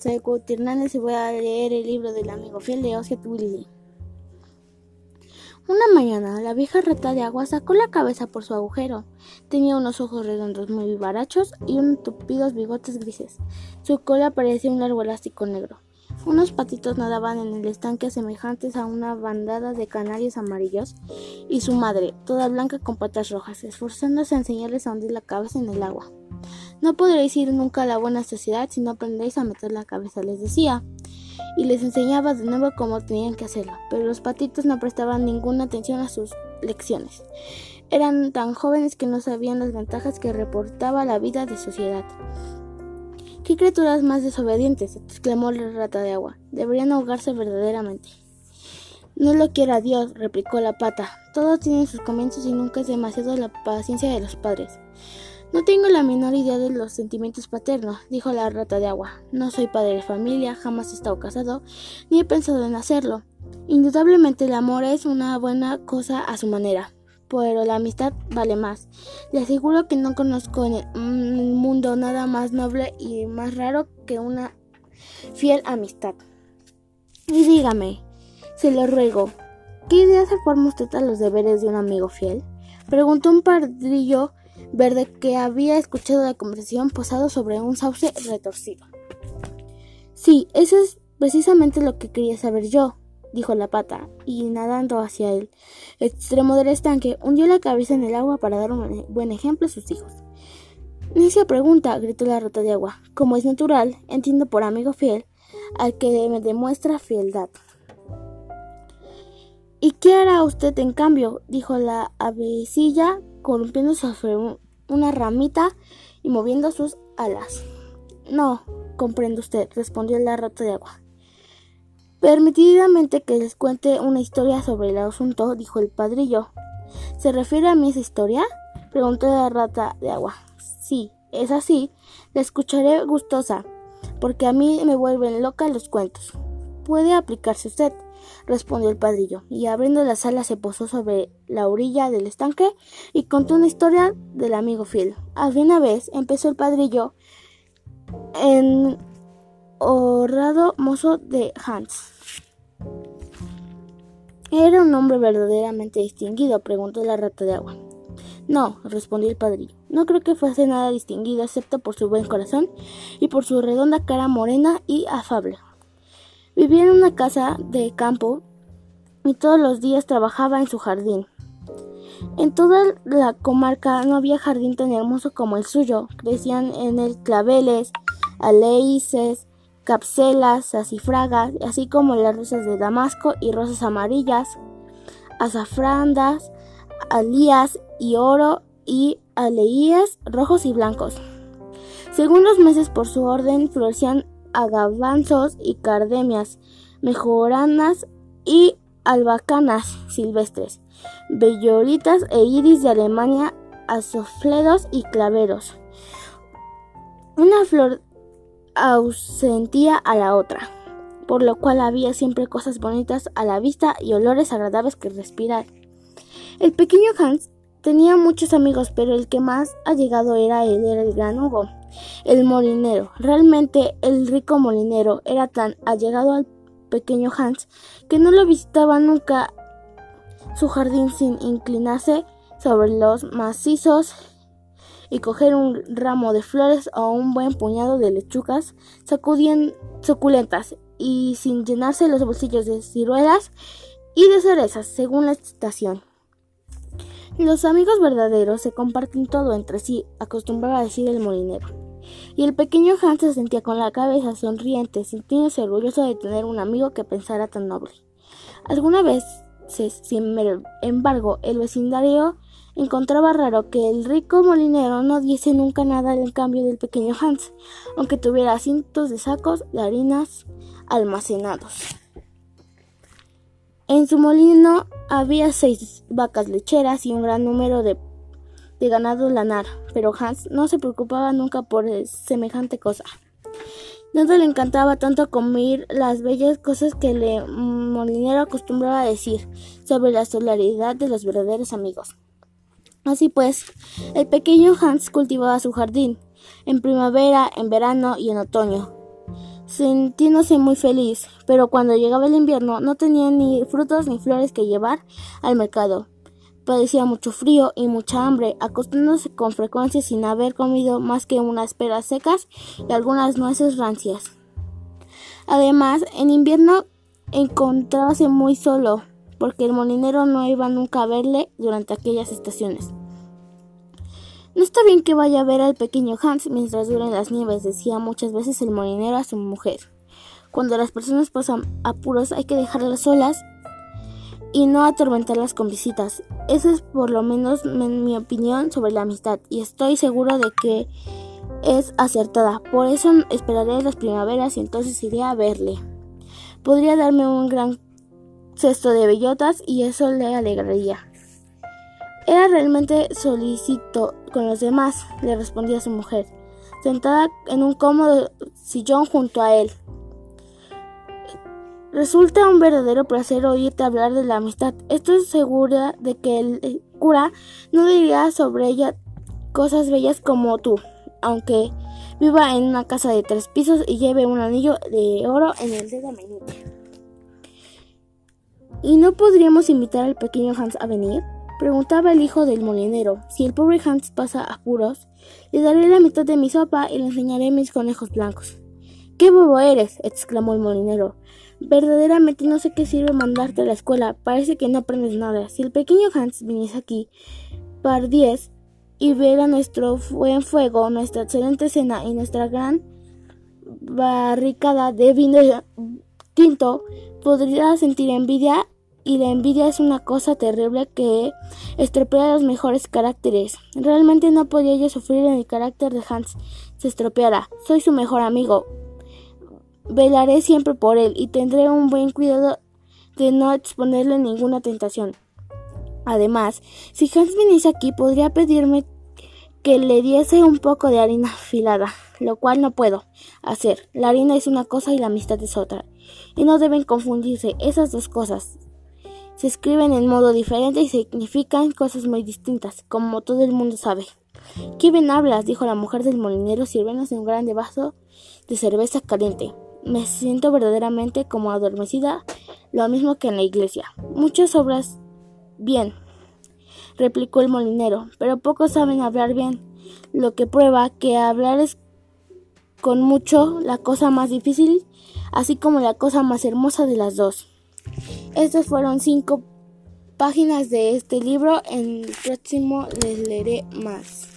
Quetzalcoatl Hernández y voy a leer el libro del amigo fiel de Oscar Willy. Una mañana, la vieja rata de agua sacó la cabeza por su agujero. Tenía unos ojos redondos muy vivarachos y unos tupidos bigotes grises. Su cola parecía un largo elástico negro. Unos patitos nadaban en el estanque semejantes a una bandada de canarios amarillos y su madre, toda blanca con patas rojas, esforzándose a enseñarles a hundir la cabeza en el agua. No podréis ir nunca a la buena sociedad si no aprendéis a meter la cabeza, les decía, y les enseñaba de nuevo cómo tenían que hacerlo, pero los patitos no prestaban ninguna atención a sus lecciones. Eran tan jóvenes que no sabían las ventajas que reportaba la vida de sociedad. ¿Qué criaturas más desobedientes? exclamó la rata de agua. Deberían ahogarse verdaderamente. No lo quiera Dios, replicó la pata. Todo tiene sus comienzos y nunca es demasiado la paciencia de los padres. No tengo la menor idea de los sentimientos paternos, dijo la rata de agua. No soy padre de familia, jamás he estado casado, ni he pensado en hacerlo. Indudablemente el amor es una buena cosa a su manera, pero la amistad vale más. Le aseguro que no conozco en el mundo nada más noble y más raro que una fiel amistad. Y dígame, se lo ruego, ¿qué idea se forma usted a los deberes de un amigo fiel? Preguntó un padrillo verde que había escuchado la conversación posado sobre un sauce retorcido. Sí, eso es precisamente lo que quería saber yo, dijo la pata, y nadando hacia el extremo del estanque, hundió la cabeza en el agua para dar un buen ejemplo a sus hijos. Necia pregunta, gritó la rata de agua. Como es natural, entiendo por amigo fiel al que me demuestra fieldad. ¿Y qué hará usted en cambio? dijo la avecilla columpiando sobre una ramita y moviendo sus alas. No, comprende usted, respondió la rata de agua. Permitidamente que les cuente una historia sobre el asunto, dijo el padrillo. ¿Se refiere a mí esa historia? preguntó la rata de agua. Sí, es así, la escucharé gustosa, porque a mí me vuelven loca los cuentos. Puede aplicarse usted respondió el padrillo, y abriendo las alas se posó sobre la orilla del estanque y contó una historia del amigo fiel. Al una vez empezó el padrillo en honrado mozo de Hans. ¿Era un hombre verdaderamente distinguido? preguntó la rata de agua. No, respondió el padrillo. No creo que fuese nada distinguido excepto por su buen corazón y por su redonda cara morena y afable. Vivía en una casa de campo y todos los días trabajaba en su jardín. En toda la comarca no había jardín tan hermoso como el suyo. Crecían en él claveles, aleices, capselas, acifragas, así como las rosas de damasco y rosas amarillas, azafrandas, alías y oro y aleíes rojos y blancos. Según los meses por su orden florecían agavanzos y cardemias, mejoranas y albacanas silvestres, belloritas e iris de Alemania, azofledos y claveros. Una flor ausentía a la otra, por lo cual había siempre cosas bonitas a la vista y olores agradables que respirar. El pequeño Hans tenía muchos amigos, pero el que más allegado era él, era el gran Hugo el molinero. Realmente el rico molinero era tan allegado al pequeño Hans que no lo visitaba nunca su jardín sin inclinarse sobre los macizos y coger un ramo de flores o un buen puñado de lechugas suculentas y sin llenarse los bolsillos de ciruelas y de cerezas según la estación. Los amigos verdaderos se comparten todo entre sí, acostumbraba decir el molinero. Y el pequeño Hans se sentía con la cabeza sonriente, sintiéndose orgulloso de tener un amigo que pensara tan noble. Alguna vez, sin embargo, el vecindario encontraba raro que el rico molinero no diese nunca nada en cambio del pequeño Hans, aunque tuviera cientos de sacos de harinas almacenados. En su molino había seis vacas lecheras y un gran número de, ganado lanar, pero Hans no se preocupaba nunca por semejante cosa. Nada le encantaba tanto comer las bellas cosas que el molinero acostumbraba a decir sobre la solidaridad de los verdaderos amigos. Así pues, el pequeño Hans cultivaba su jardín, en primavera, en verano y en otoño. sintiéndose muy feliz, pero cuando llegaba el invierno no tenía ni frutos ni flores que llevar al mercado. Padecía mucho frío y mucha hambre, acostándose con frecuencia sin haber comido más que unas peras secas y algunas nueces rancias. Además, en invierno encontrábase muy solo, porque el molinero no iba nunca a verle durante aquellas estaciones. No está bien que vaya a ver al pequeño Hans mientras duren las nieves, decía muchas veces el molinero a su mujer. Cuando las personas pasan apuros hay que dejarlas solas y no atormentarlas con visitas. Esa es por lo menos mi opinión sobre la amistad y estoy seguro de que es acertada. Por eso esperaré las primaveras y entonces iré a verle. Podría darme un gran cesto de bellotas y eso le alegraría. Era realmente solícito con los demás, le respondía su mujer, sentada en un cómodo sillón junto a él. Resulta un verdadero placer oírte hablar de la amistad. Estoy segura de que el cura no diría sobre ella cosas bellas como tú, aunque viva en una casa de tres pisos y lleve un anillo de oro en el dedo meñique. ¿Y no podríamos invitar al pequeño Hans a venir? Preguntaba el hijo del molinero. Si el pobre Hans pasa apuros, le daré la mitad de mi sopa y le enseñaré mis conejos blancos. ¡Qué bobo eres! exclamó el molinero. Verdaderamente no sé qué sirve mandarte a la escuela. Parece que no aprendes nada. Si el pequeño Hans viniese aquí, par diez, y ver a nuestro buen fuego, nuestra excelente cena y nuestra gran barricada de vino tinto, podría sentir envidia y la envidia es una cosa terrible que estropea los mejores caracteres. Realmente no podía yo sufrir en el carácter de Hans se estropeara. Soy su mejor amigo. Velaré siempre por él y tendré un buen cuidado de no exponerle ninguna tentación. Además, si Hans viniese aquí, podría pedirme que le diese un poco de harina afilada, lo cual no puedo hacer. La harina es una cosa y la amistad es otra, y no deben confundirse esas dos cosas. Se escriben en modo diferente y significan cosas muy distintas, como todo el mundo sabe. ¿Qué bien hablas? dijo la mujer del molinero sirviéndose un grande vaso de cerveza caliente. Me siento verdaderamente como adormecida, lo mismo que en la iglesia. Muchas obras bien, replicó el molinero, pero pocos saben hablar bien, lo que prueba que hablar es con mucho la cosa más difícil, así como la cosa más hermosa de las dos. Estas fueron cinco páginas de este libro, en el próximo les leeré más.